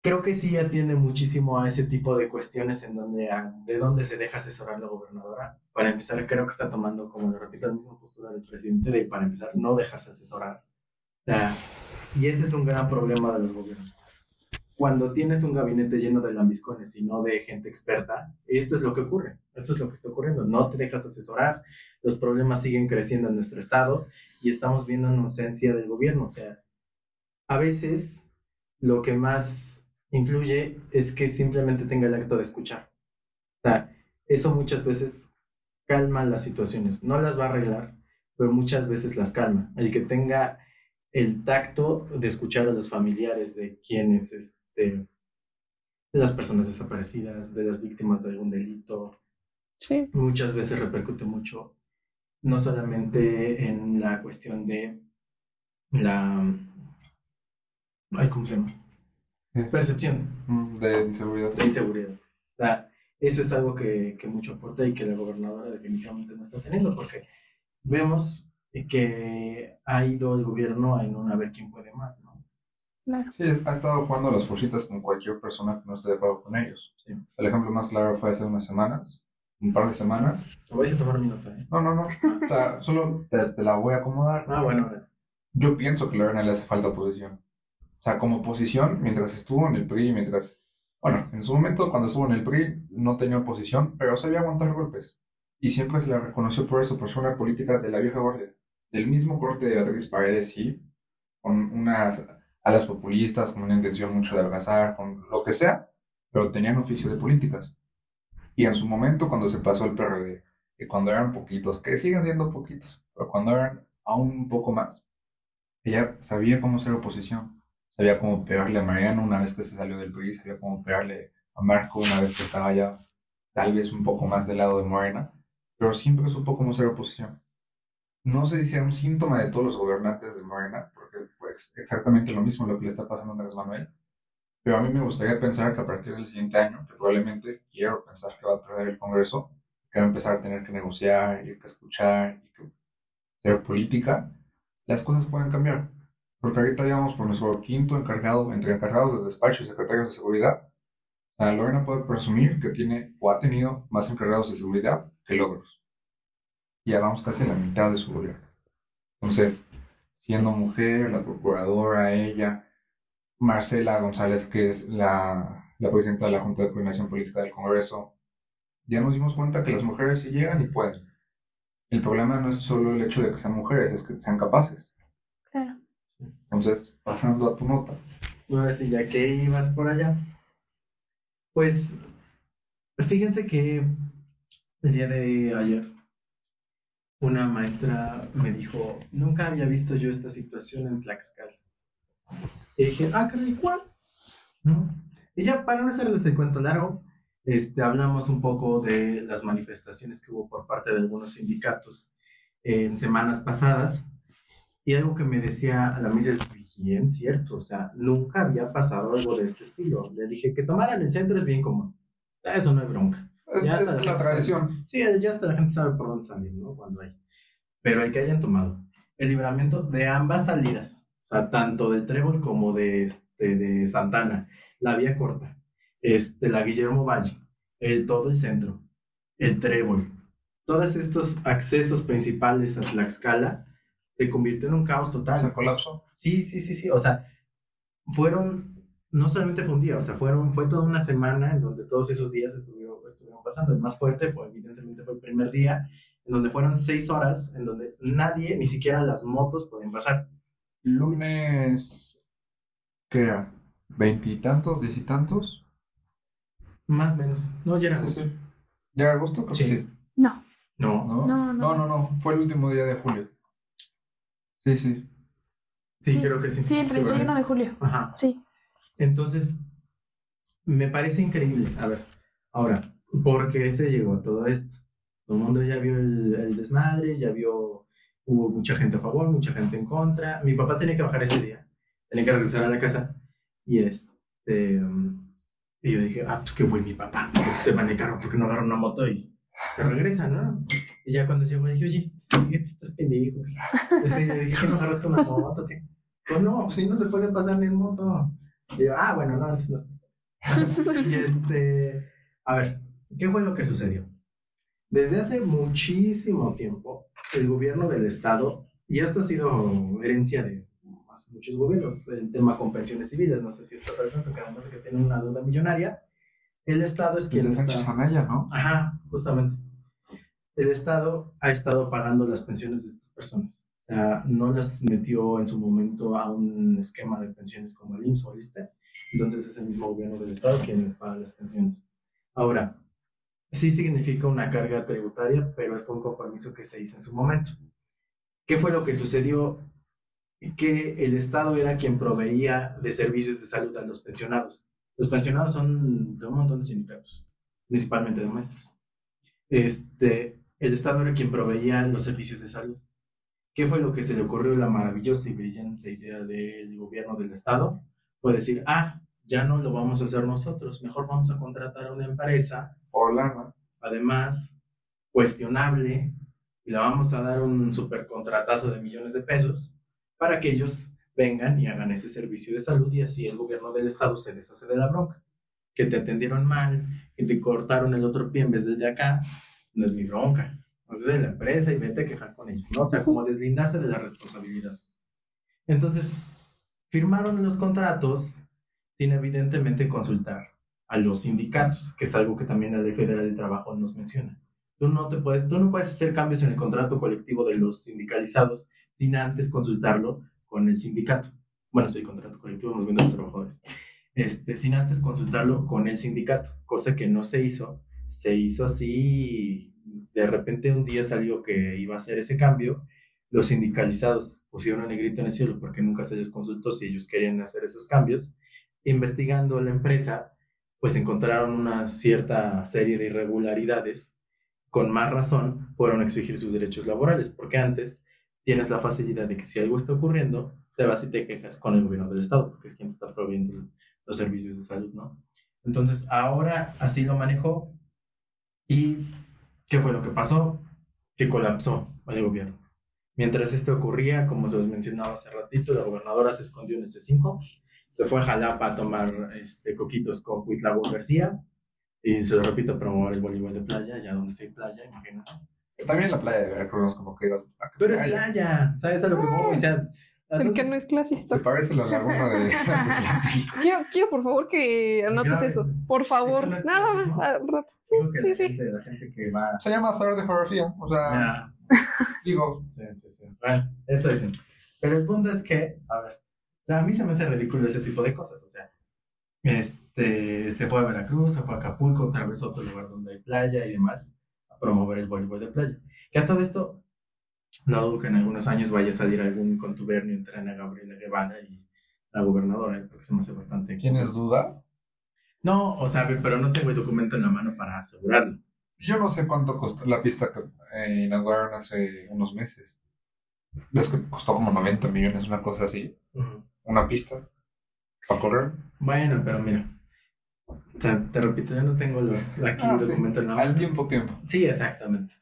creo que sí atiende muchísimo a ese tipo de cuestiones en donde, de dónde se deja asesorar la gobernadora. Para empezar, creo que está tomando, como lo repito, la misma postura del presidente de, para empezar, no dejarse asesorar. O sea, y ese es un gran problema de los gobiernos. Cuando tienes un gabinete lleno de lambiscones y no de gente experta, esto es lo que ocurre. Esto es lo que está ocurriendo. No te dejas asesorar, los problemas siguen creciendo en nuestro estado y estamos viendo una ausencia del gobierno. O sea, a veces lo que más influye es que simplemente tenga el acto de escuchar. O sea, eso muchas veces calma las situaciones. No las va a arreglar, pero muchas veces las calma. El que tenga el tacto de escuchar a los familiares de quienes, de las personas desaparecidas, de las víctimas de algún delito, sí. muchas veces repercute mucho, no solamente en la cuestión de la... Ay, ¿cómo se llama? Percepción. Mm, de inseguridad. De inseguridad. O sea, eso es algo que, que, mucho aporta y que la gobernadora definitivamente no está teniendo, porque vemos que ha ido el gobierno a no a ver quién puede más, ¿no? Claro. Sí, ha estado jugando a las fuercitas con cualquier persona que no esté de acuerdo con ellos. Sí. El ejemplo más claro fue hace unas semanas, un par de semanas. ¿Me vais a tomar un minuto, ¿eh? No, no, no. o sea, solo te, te, la voy a acomodar. Ah, bueno. Yo pienso que a Lorena le hace falta oposición. O sea, como oposición, mientras estuvo en el PRI, mientras, bueno, en su momento cuando estuvo en el PRI no tenía oposición, pero sabía aguantar golpes. Y siempre se la reconoció por eso, por ser una política de la vieja guardia. Del mismo corte de Beatriz Paredes, sí, con unas alas populistas, con una intención mucho de adelgazar, con lo que sea, pero tenían oficio de políticas. Y en su momento, cuando se pasó al PRD, y cuando eran poquitos, que siguen siendo poquitos, pero cuando eran aún un poco más, ella sabía cómo ser oposición sabía cómo pegarle a Mariano una vez que se salió del PRI, sabía cómo pegarle a Marco una vez que estaba ya tal vez un poco más del lado de Morena, pero siempre supo cómo ser oposición. No sé si era un síntoma de todos los gobernantes de Morena, porque fue exactamente lo mismo lo que le está pasando a Andrés Manuel, pero a mí me gustaría pensar que a partir del siguiente año, que probablemente quiero pensar que va a perder el Congreso, que va a empezar a tener que negociar y que escuchar y que hacer política, las cosas pueden cambiar. Porque ahorita llevamos por nuestro quinto encargado, entre encargados de despacho y secretarios de seguridad. La Lorena puede presumir que tiene o ha tenido más encargados de seguridad que logros. Y ya vamos casi a la mitad de su gobierno. Entonces, siendo mujer, la procuradora, ella, Marcela González, que es la, la presidenta de la Junta de Coordinación Política del Congreso, ya nos dimos cuenta que las mujeres sí llegan y pueden. El problema no es solo el hecho de que sean mujeres, es que sean capaces. Claro. Entonces, pasando a tu nota. No sé si ya que ibas por allá. Pues, fíjense que el día de ayer, una maestra me dijo, nunca había visto yo esta situación en Tlaxcala. Y dije, ah, ¿qué ¿cuál? ¿No? Y ya, para no hacerles el cuento largo, este, hablamos un poco de las manifestaciones que hubo por parte de algunos sindicatos en semanas pasadas y algo que me decía la misa es bien cierto, o sea, nunca había pasado algo de este estilo. Le dije que tomaran el centro es bien común. Eso no es bronca. Es, Ya es la tradición. sí, ya hasta la gente sabe por dónde salir, ¿no? Cuando hay. Pero el que hayan tomado el libramiento de ambas salidas, o sea, tanto del Trébol como de, este, de Santana, la vía corta, este, la Guillermo Valle el, todo el centro, el trébol, todos estos accesos principales a Tlaxcala se convirtió en un caos total. ¿Se colapsó? Sí, sí, sí, sí. O sea, fueron, no solamente fue un día, o sea, fueron, fue toda una semana en donde todos esos días estuvieron, estuvieron pasando. El más fuerte fue, evidentemente, fue el primer día, en donde fueron seis horas, en donde nadie, ni siquiera las motos, podían pasar. Lunes, ¿qué era? ¿Veintitantos, diez y tantos? Más o menos. No, ya era Sí, justo. sí. ¿Ya era agosto? Creo que Sí. sí. No, No. ¿No? No, no. no, no, no. Fue el último día de julio. Sí, sí. Sí, Sí, creo que sí. sí, el 31 de julio. Ajá. Sí. Entonces, me parece increíble. A ver, ahora, ¿por qué se llegó a todo esto? Todo el mundo ya vio el, desmadre, ya vio, hubo mucha gente a favor, mucha gente en contra. Mi papá tenía que bajar ese día, tenía que regresar a la casa y este, y yo dije, ah, pues qué güey mi papá, se el carro, porque no agarra una moto y se regresa, no? Y ya cuando llegó dije, oye, ¿qué estás pendejo? Este, le dije, ¿no agarraste una moto? ¿Qué? Pues no, pues si no se puede pasar ni en moto. Y yo, ah, bueno, no, no. y este, a ver, ¿qué fue lo que sucedió? Desde hace muchísimo tiempo, el gobierno del Estado, y esto ha sido herencia de hace muchos gobiernos, el tema con pensiones civiles, no sé si está presente, que además de que tienen una deuda millonaria, el Estado es quien Desde Sánchez está... Anaya, ¿no? Ajá, justamente. El Estado ha estado pagando las pensiones de estas personas. O sea, no las metió en su momento a un esquema de pensiones como el IMSS o el ISSSTE. Entonces es el mismo gobierno del Estado quien les paga las pensiones. Ahora, sí significa una carga tributaria, pero fue un compromiso que se hizo en su momento. ¿Qué fue lo que sucedió? Que el Estado era quien proveía de servicios de salud a los pensionados. Los pensionados son de un montón de sindicatos, principalmente de maestros. Este, el Estado era quien proveía los servicios de salud. ¿Qué fue lo que se le ocurrió la maravillosa y brillante idea del gobierno del Estado? Fue decir, ah, ya no lo vamos a hacer nosotros, mejor vamos a contratar a una empresa, Hola, además, cuestionable, y le vamos a dar un supercontratazo de millones de pesos para que ellos vengan y hagan ese servicio de salud y así el gobierno del Estado se deshace de la bronca. Que te atendieron mal, que te cortaron el otro pie en vez del de acá, no es mi bronca. No es de la empresa y vete a quejar con ellos, ¿no? O sea, como deslindarse de la responsabilidad. Entonces, firmaron los contratos sin evidentemente consultar a los sindicatos, que es algo que también la Ley Federal del Trabajo nos menciona. Tú no, te puedes, tú no puedes hacer cambios en el contrato colectivo de los sindicalizados sin antes consultarlo con el sindicato. Bueno, sí, contrato colectivo de los trabajadores. Este, sin antes consultarlo con el sindicato, cosa que no se hizo. Se hizo así, de repente un día salió que iba a hacer ese cambio. Los sindicalizados pusieron el grito en el cielo porque nunca se les consultó si ellos querían hacer esos cambios. Investigando la empresa, pues encontraron una cierta serie de irregularidades. Con más razón, fueron a exigir sus derechos laborales, porque antes tienes la facilidad de que si algo está ocurriendo, te vas y te quejas con el gobierno del Estado, porque es quien está proveyendo los servicios de salud, ¿no? Entonces, ahora así lo manejó. ¿Y qué fue lo que pasó? Que colapsó el gobierno. Mientras esto ocurría, como se los mencionaba hace ratito, la gobernadora se escondió en el C5, se fue a Jalapa a tomar este, coquitos con Huitlavo García, y se lo repito, promover el voleibol de playa, allá donde sí hay playa, imagínate. También la playa de Veracruz, como que. Pero es playa, ¿sabes a lo que voy? O sea, ¿a El que no es clasista. Se parece a la laguna de. Quiero, quiero por favor que anotes Grave. eso. Por favor. No es Nada más. clasismo. al rato. Sí, sí, la sí. gente- la gente que va... Se llama saber de geografía. O sea, Ya, digo, Sí, sí, sí. Bueno, eso dicen. Pero el punto es que, a ver, o sea, a mí se me hace ridículo ese tipo de cosas. O sea, este, se fue a Veracruz, se fue a Acapulco, otra vez a otro lugar donde hay playa y demás, a promover el voleibol de playa. Que a todo esto, no dudo que en algunos años vaya a salir algún contubernio entre Ana Gabriela Guevara y la gobernadora, ¿eh? porque se me hace bastante. ¿tienes duda? No, o sea, pero no tengo el documento en la mano para asegurarlo. Yo no sé cuánto costó la pista que eh, inauguraron hace unos meses. ¿Ves que costó como 90 millones, una cosa así? Una pista para correr. Bueno, pero mira, te, te repito, yo no tengo los, aquí Ah, sí. documento en la Al tiempo, tiempo. Sí, exactamente.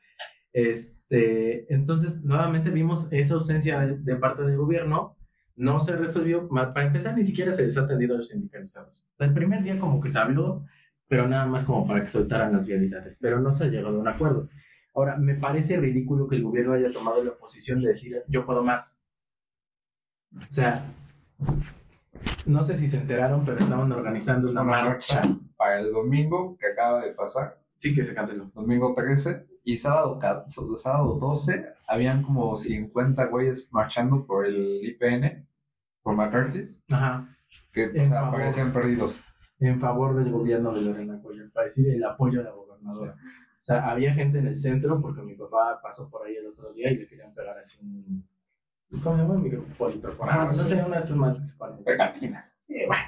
Este, entonces, nuevamente vimos esa ausencia de, de parte del gobierno. No se resolvió. Para empezar, ni siquiera se les ha atendido a los sindicalizados. O sea, el primer día como que se habló pero nada más como para que soltaran las vialidades, pero no se ha llegado a un acuerdo. Ahora, me parece ridículo que el gobierno haya tomado la posición de decir, yo puedo más. O sea, no sé si se enteraron, pero estaban organizando una, marcha. Para el domingo que acaba de pasar. Sí, que se canceló. Domingo 13 y sábado, sábado 12 habían como 50 güeyes marchando por el IPN, por McCarthy's. Ajá. Que o sea, parecían perdidos. En favor del gobierno de Lorena Cuellar, para decir el apoyo a la gobernadora. O sea, había gente en el centro porque mi papá pasó por ahí el otro día y le querían pegar así un. ¿Cómo se llama? Micrófono. Ah, no sé, una de esas manos que se ponen. Pegatina. Sí, bueno.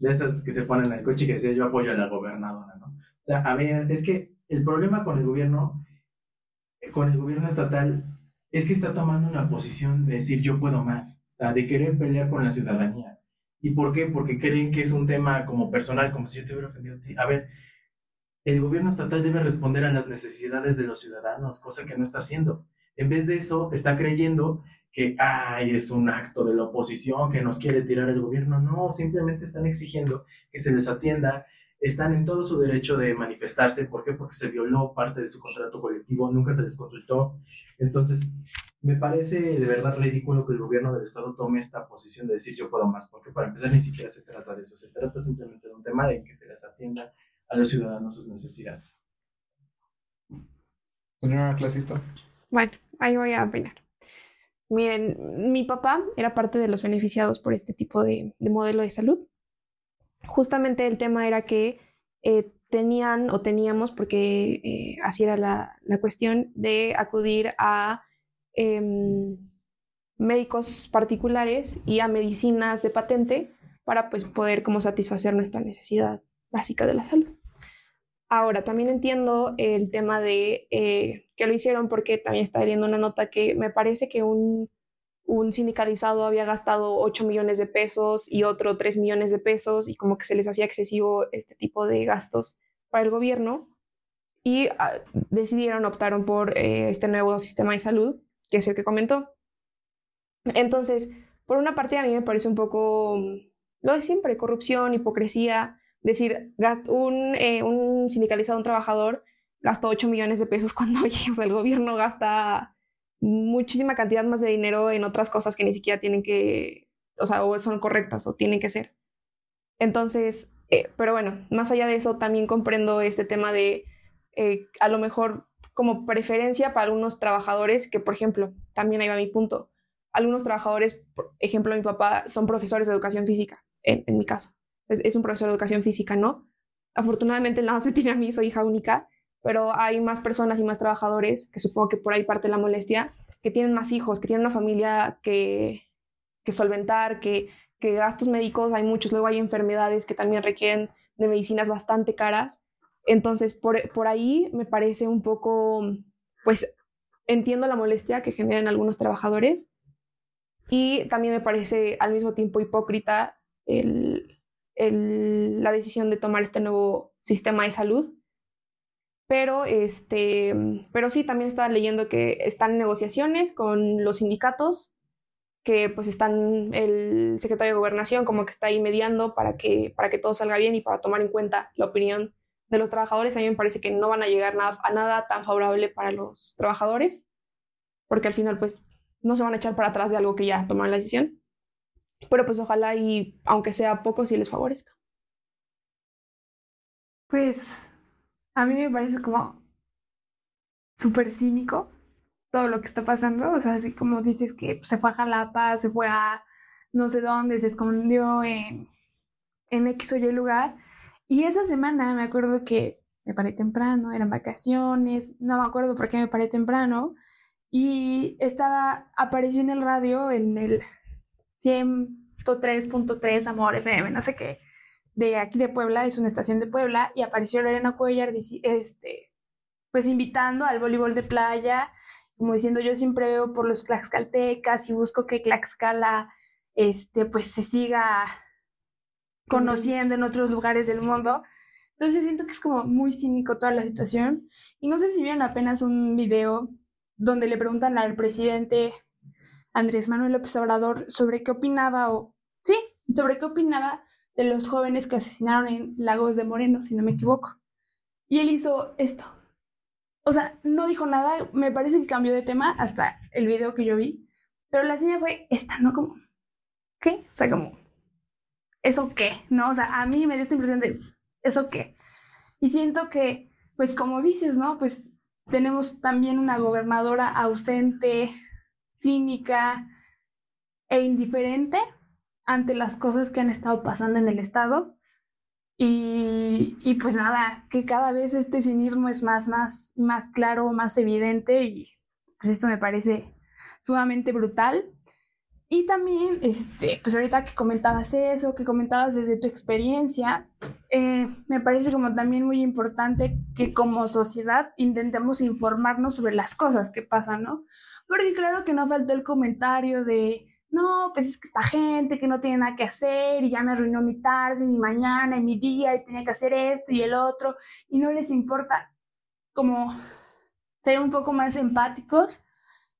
De esas que se ponen en el coche que decía yo apoyo a la gobernadora, ¿no? O sea, a ver, es que el problema con el gobierno, con el gobierno estatal, es que está tomando una posición de decir yo puedo más, o sea, de querer pelear con la ciudadanía. ¿Y por qué? Porque creen que es un tema como personal, como si yo te hubiera ofendido a ti. A ver, el gobierno estatal debe responder a las necesidades de los ciudadanos, cosa que no está haciendo. En vez de eso, está creyendo que, ay, es un acto de la oposición que nos quiere tirar el gobierno. No, simplemente están exigiendo que se les atienda, están en todo su derecho de manifestarse. ¿Por qué? Porque se violó parte de su contrato colectivo, nunca se les consultó. Entonces, me parece de verdad ridículo que el gobierno del Estado tome esta posición de decir yo puedo más, porque para empezar ni siquiera se trata de eso, se trata simplemente de un tema de que se les atienda a los ciudadanos sus necesidades. Señora clasista. Bueno, ahí voy a opinar. Miren, mi papá era parte de los beneficiados por este tipo de, modelo de salud. Justamente el tema era que eh, tenían o teníamos, porque eh, así era la, cuestión, de acudir a em, médicos particulares y a medicinas de patente para pues, poder como satisfacer nuestra necesidad básica de la salud. Ahora, también entiendo el tema de eh, que lo hicieron porque también está leyendo una nota que me parece que un, un sindicalizado había gastado 8 millones de pesos y otro 3 millones de pesos y como que se les hacía excesivo este tipo de gastos para el gobierno y ah, decidieron, optaron por eh, este nuevo sistema de salud, que es el que comentó. Entonces, por una parte a mí me parece un poco lo de siempre, corrupción, hipocresía, decir, un, eh, un sindicalizado, un trabajador, gastó 8 millones de pesos cuando el gobierno gasta muchísima cantidad más de dinero en otras cosas que ni siquiera tienen que, o sea, o son correctas o tienen que ser. Entonces, eh, pero bueno, más allá de eso, también comprendo este tema de eh, a lo mejor como preferencia para algunos trabajadores, que por ejemplo, también ahí va mi punto, algunos trabajadores, por ejemplo, mi papá, son profesores de educación física, en mi caso es, un profesor de educación física, ¿no? Afortunadamente nada se tiene a mí, soy hija única, pero hay más personas y más trabajadores, que supongo que por ahí parte la molestia, que tienen más hijos, que tienen una familia que, que solventar, que, que gastos médicos hay muchos, luego hay enfermedades que también requieren de medicinas bastante caras. Entonces, por, por ahí me parece un poco, pues entiendo la molestia que generan algunos trabajadores y también me parece al mismo tiempo hipócrita el, la decisión de tomar este nuevo sistema de salud. Pero, este, pero sí, también estaba leyendo que están negociaciones con los sindicatos, que pues están el secretario de gobernación como que está ahí mediando para que, para que todo salga bien y para tomar en cuenta la opinión de los trabajadores. A mí me parece que no van a llegar nada, a nada tan favorable para los trabajadores, porque al final pues no se van a echar para atrás de algo que ya tomaron la decisión. Pero pues ojalá y aunque sea poco, sí les favorezca. Pues a mí me parece como súper cínico todo lo que está pasando. O sea, así como dices que se fue a Jalapa, se fue a no sé dónde, se escondió en, en X o Y lugar. Y esa semana me acuerdo que me paré temprano, eran vacaciones, no me acuerdo por qué me paré temprano. Y estaba, apareció en el radio, en el 103.3 Amor FM, no sé qué, de aquí de Puebla, es una estación de Puebla, y apareció Lorena Cuellar, este, pues invitando al voleibol de playa, como diciendo, yo siempre veo por los Tlaxcaltecas y busco que Tlaxcala, este, pues se siga conociendo en otros lugares del mundo. Entonces siento que es como muy cínico toda la situación. Y no sé si vieron apenas un video donde le preguntan al presidente Andrés Manuel López Obrador sobre qué opinaba o sí, sobre qué opinaba de los jóvenes que asesinaron en Lagos de Moreno, si no me equivoco. Y él hizo esto. O sea, no dijo nada, me parece que cambió de tema hasta el video que yo vi, pero la señal fue esta, ¿no? Como, ¿qué? O sea, como, ¿eso qué? ¿No? O sea, a mí me dio esta impresión de, ¿eso qué? Y siento que, pues como dices, ¿no? Pues tenemos también una gobernadora ausente, cínica e indiferente ante las cosas que han estado pasando en el Estado. Y, y, pues nada, que cada vez este cinismo es más, más, más claro, más evidente y pues esto me parece sumamente brutal. Y también, este, pues ahorita que comentabas eso, que comentabas desde tu experiencia, eh, me parece como también muy importante que como sociedad intentemos informarnos sobre las cosas que pasan, ¿no? Porque claro que no faltó el comentario de, no, pues es que esta gente que no tiene nada que hacer y ya me arruinó mi tarde, mi mañana y mi día y tenía que hacer esto y el otro y no les importa como ser un poco más empáticos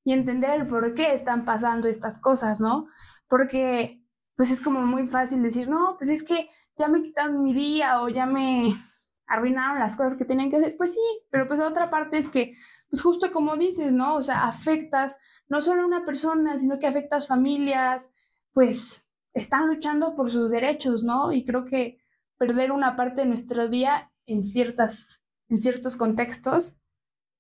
y entender el por qué están pasando estas cosas, ¿no? Porque pues es como muy fácil decir, no, pues es que ya me quitaron mi día o ya me arruinaron las cosas que tenían que hacer. Pues sí, pero pues otra parte es que pues justo como dices, ¿no? O sea, afectas no solo a una persona, sino que afectas familias, pues están luchando por sus derechos, ¿no? Y creo que perder una parte de nuestro día en ciertas en ciertos contextos,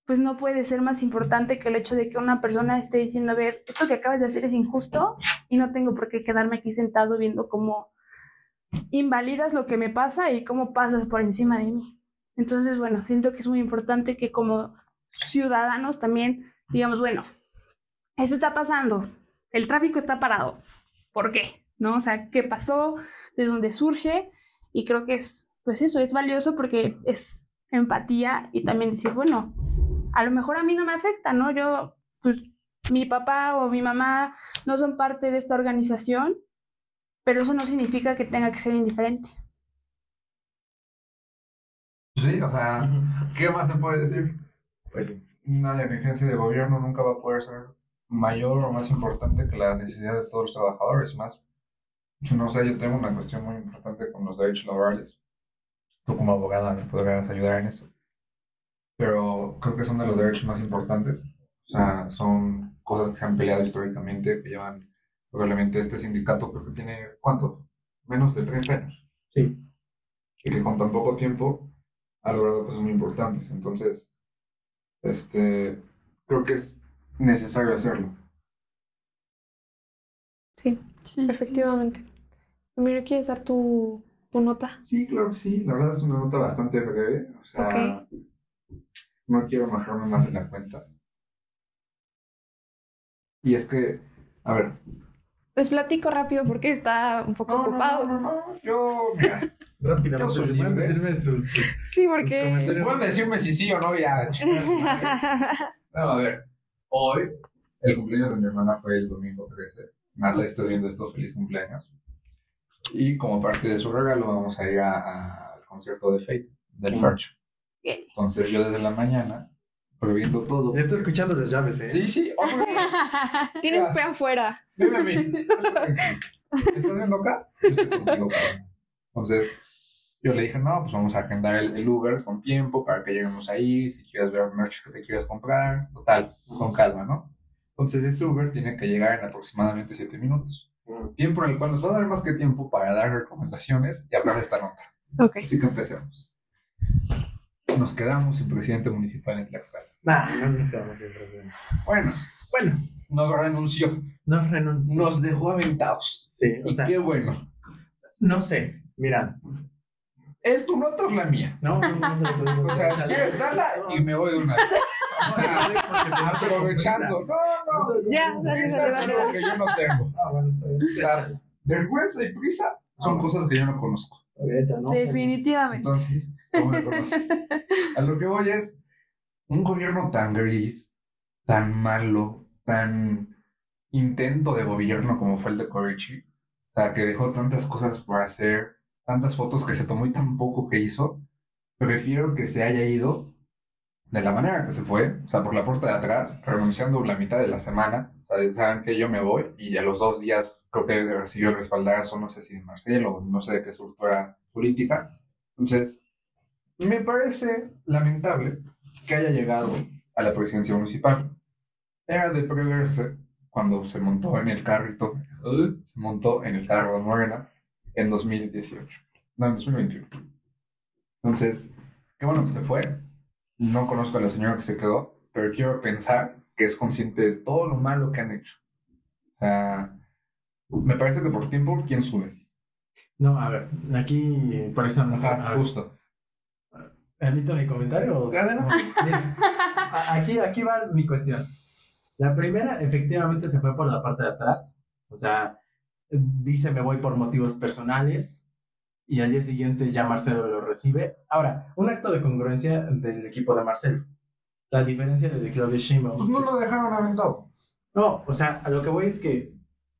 pues no puede ser más importante que el hecho de que una persona esté diciendo, a ver, esto que acabas de hacer es injusto y no tengo por qué quedarme aquí sentado viendo cómo invalidas lo que me pasa y cómo pasas por encima de mí. Entonces, bueno, siento que es muy importante que como ciudadanos también digamos, bueno, eso está pasando, el tráfico está parado, ¿por qué? ¿No? O sea, ¿qué pasó? ¿De dónde surge? Y creo que es, pues eso, es valioso porque es empatía y también decir, bueno, a lo mejor a mí no me afecta, ¿no? Yo, pues, mi papá o mi mamá no son parte de esta organización, pero eso no significa que tenga que ser indiferente. Sí, o sea, ¿qué más se puede decir? Pues. Una emergencia de gobierno nunca va a poder ser mayor o más importante que la necesidad de todos los trabajadores. Más, no sé, yo tengo una cuestión muy importante con los derechos laborales. Tú como abogada me podrás ayudar en eso. Pero creo que son de los derechos más importantes. O sea, son cosas que se han peleado históricamente, que llevan probablemente este sindicato, creo que tiene, ¿cuánto? Menos de 30 años. Sí. Y que con tan poco tiempo ha logrado cosas muy importantes. Entonces, este, creo que es necesario hacerlo. Sí, efectivamente. Mira, ¿quieres dar tu, tu nota? Sí, claro que sí. La verdad es una nota bastante breve. O sea, no quiero bajarme más en la cuenta. Y es que, a ver. Les platico rápido porque está un poco No, ocupado. no, no, no, Yo, mira, Rápidamente, Yo soy pueden libre. decirme sus, sus- Sí, sus porque. comentarios. pueden decirme si sí o no, ya. No, a ver, hoy el cumpleaños de mi hermana fue el domingo 13. Nata, estás viendo esto, feliz cumpleaños. Y como parte de su regalo vamos a ir al concierto de Fate, del Mm. Fercho. Bien. Entonces yo desde la mañana, previendo todo. Ya estoy escuchando las llaves, ¿eh? Sí, sí, hombre, Tiene un pe afuera. Mí. ¿Estás viendo acá? Entonces, yo le dije, no, pues vamos a agendar el, el Uber con tiempo para que lleguemos ahí, si quieres ver merch que te quieras comprar, total, con calma, ¿no? Entonces, ese Uber tiene que llegar en aproximadamente 7 minutos. Tiempo en el cual nos va a dar más que tiempo para dar recomendaciones y hablar de esta nota. Ok. Así que empecemos. Nos quedamos sin presidente municipal en Tlaxcala. Nah, no nos quedamos sin presidente. Bueno, Bueno, nos renunció, no renunció. nos dejó aventados. Sí, o Y sea, qué bueno. no sé. Mira, ¿Es tu nota o la mía? no, no, no, no, no, no, O sea, si quieres darla y me voy de una vez. Ah, Aprovechando. No, no. Ya, dale, es algo que yo no tengo. Ah, bueno, está bien. O sea, vergüenza y prisa son cosas que yo no conozco. Definitivamente. Entonces, ¿cómo me conoces? A lo que voy es un gobierno tan gris, tan malo, tan intento de gobierno como fue el de Corichi. O sea, que dejó tantas cosas por hacer, tantas fotos que se tomó y tan poco que hizo. Prefiero que se haya ido de la manera que se fue, o sea, por la puerta de atrás, renunciando la mitad de la semana, O sea, saben que yo me voy y a los dos días creo que recibió el respaldazo, no sé si de Marcelo no sé de qué estructura política. Entonces, me parece lamentable que haya llegado a la presidencia municipal. Era de preverse cuando se montó en el carrito, se montó en el carro de Morena en 2018, no, en 2021. Entonces, qué bueno que se fue. No conozco a la señora que se quedó, pero quiero pensar que es consciente de todo lo malo que han hecho. O sea, me parece que por tiempo, ¿quién sube? No, a ver, aquí por eso Ajá, justo. ¿Admito mi comentario? Aquí, aquí va mi cuestión. La primera, efectivamente, se fue por la parte de atrás. O sea, dice me voy por motivos personales y al día siguiente ya Marcelo lo recibe. Ahora, un acto de congruencia del equipo de Marcelo. O sea, a diferencia de, Sheinbaum. Pues no lo dejaron aventado. No, o sea, a lo que voy es que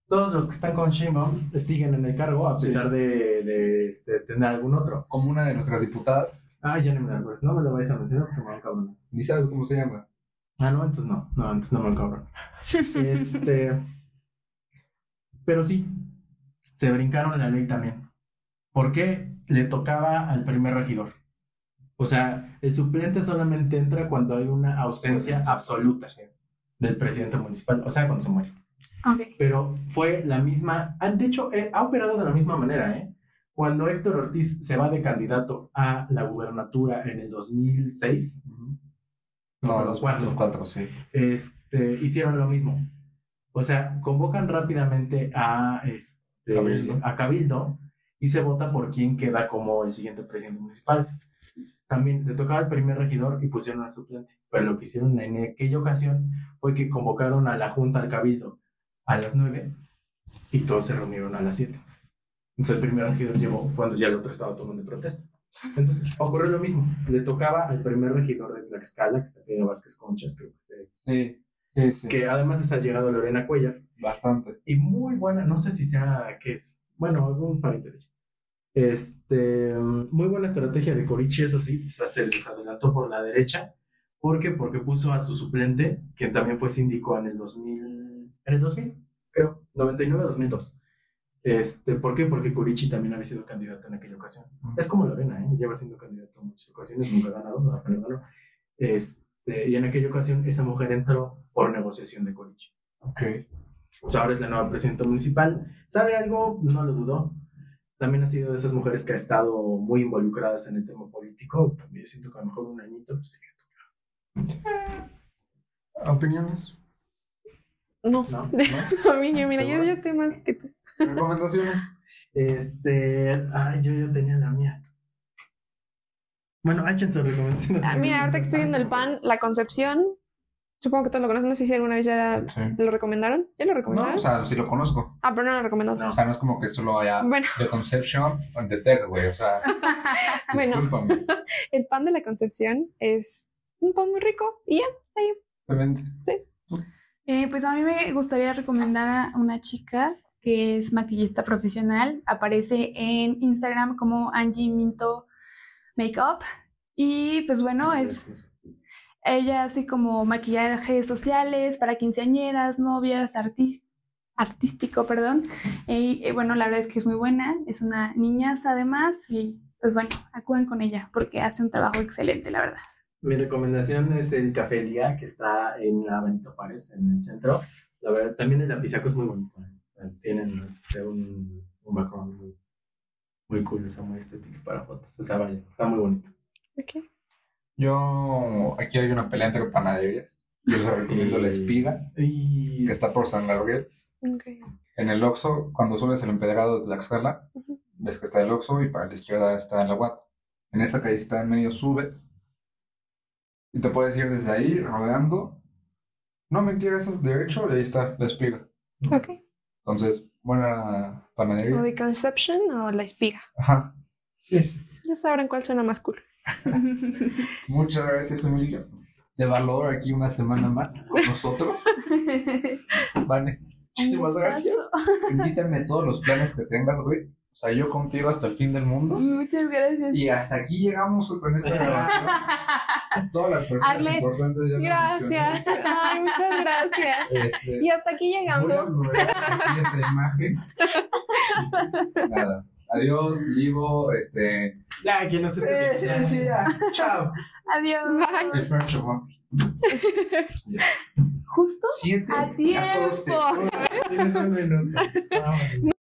todos los que están con Sheinbaum siguen en el cargo a Sí. pesar de, de, este, tener algún otro. Como una de nuestras diputadas, Ah, ya no me acuerdo. No me lo vayas a mencionar porque me van a cabronar. ni sabes cómo se llama. Ah, no, entonces no. No, entonces no me cabrón. Este. Pero sí, se brincaron la ley también. ¿Por qué? Le tocaba al primer regidor. O sea, el suplente solamente entra cuando hay una ausencia absoluta del presidente municipal, o sea, cuando se muere. Ok. Pero fue la misma, han de hecho, eh, ha operado de la misma manera, ¿eh? Cuando Héctor Ortiz se va de candidato a la gubernatura en el 2006, No, los cuatro. Los cuatro, sí. este, hicieron lo mismo. O sea, convocan rápidamente a, este, Cabildo. a Cabildo y se vota por quién queda como el siguiente presidente municipal. También le tocaba al primer regidor y pusieron al suplente. Pero lo que hicieron en aquella ocasión fue que convocaron a la Junta al Cabildo a las 9 y todos se reunieron a las 7. Entonces el primer regidor llegó cuando ya el otro estaba tomando protesta. Entonces ocurrió lo mismo. Le tocaba al primer regidor de Tlaxcala, que se apellida Vázquez Conchas, creo que se Sí, sí, sí. que además está llegado Lorena Cuellar, Bastante. y muy buena, no sé si sea, ¿qué es? Bueno, algún pariente de ella. Este, muy buena estrategia de Corichi, eso sí, o sea, se les adelantó por la derecha. ¿Por qué? Porque puso a su suplente, quien también fue síndico en el 2000, en el 2000, creo, 99-2002. Este, ¿Por qué? Porque Corichi también había sido candidato en aquella ocasión. Es como Lorena, ¿eh? lleva siendo candidato en muchas ocasiones, nunca ha ganado, no, pero ganó. Este, y en aquella ocasión esa mujer entró por negociación de Corichi. Ok. O sea, ahora es la nueva presidenta municipal. ¿Sabe algo? No lo dudó. También ha sido de esas mujeres que ha estado muy involucradas en el tema político. Yo siento que a lo mejor un añito, pues sí. ¿Opiniones? No. ¿No? A mí, yo, mira, yo ¿Seguro? ya te más que tú. ¿Recomendaciones? Este. Ay, yo ya tenía la mía. Bueno, echen su recomendación. Ah, mira, ahorita que estoy viendo el pan, la Concepción, supongo que todos lo conocen, no sé si alguna vez ya Sí. lo recomendaron. ¿Ya lo No, recomendaron? o sea, sí lo conozco. ah, pero no lo recomendado. No. O sea, no es como que solo haya Bueno, The Conception and The Tech, güey. O sea, Bueno. el pan de la Concepción es un pan muy rico y ya. Excelente. Eh, pues a mí me gustaría recomendar a una chica que es maquillista profesional. Aparece en Instagram como Angie Minto Makeup. Y pues bueno, es ella hace como maquillajes sociales para quinceañeras, novias, artis- artístico, perdón. Y bueno, la verdad es que es muy buena. Es una niñaza además. Y pues bueno, acuden con ella porque hace un trabajo excelente, la verdad. Mi recomendación es el Café Día, que está en la Benito Juárez, en el centro. La verdad, también el lapizaco es muy bonito. Tienen este, un, un background muy, muy cool, está muy estético para fotos. O sea, vaya, está muy bonito. Ok. Yo, aquí hay una pelea entre panaderías. Yo les recomiendo la espiga, Y... que está por San Gabriel. Ok. En el Oxxo, cuando subes el empedrado de Tlaxcala, Ujú. ves que está el Oxxo y para la izquierda está la UAT. En esa callecita en medio subes y te puedes ir desde ahí rodeando. No mentira, eso es derecho y ahí está la espiga. Ok. Entonces, buena ¿O panadería. de Conception o la espiga? Ajá. Sí, sí. Ya sabrán cuál suena más cool. Muchas gracias, Emilio. De valor aquí una semana más con nosotros. Vale. Muchísimas gracias. Invítame a todos los planes que tengas, güey. O sea, yo contigo hasta el fin del mundo. Muchas gracias. Y hasta aquí llegamos con esta grabación. Todas las personas Arlet, importantes ya Gracias. Ay, muchas gracias. Este, Y hasta aquí llegamos. esta imagen. Nada. Adiós, Livo, este. Ya, quien nos esté Sí, sí, sí, ya. Chao. Adiós. El. Justo Siete, a tiempo. 14. Tienes un minuto. Vámonos.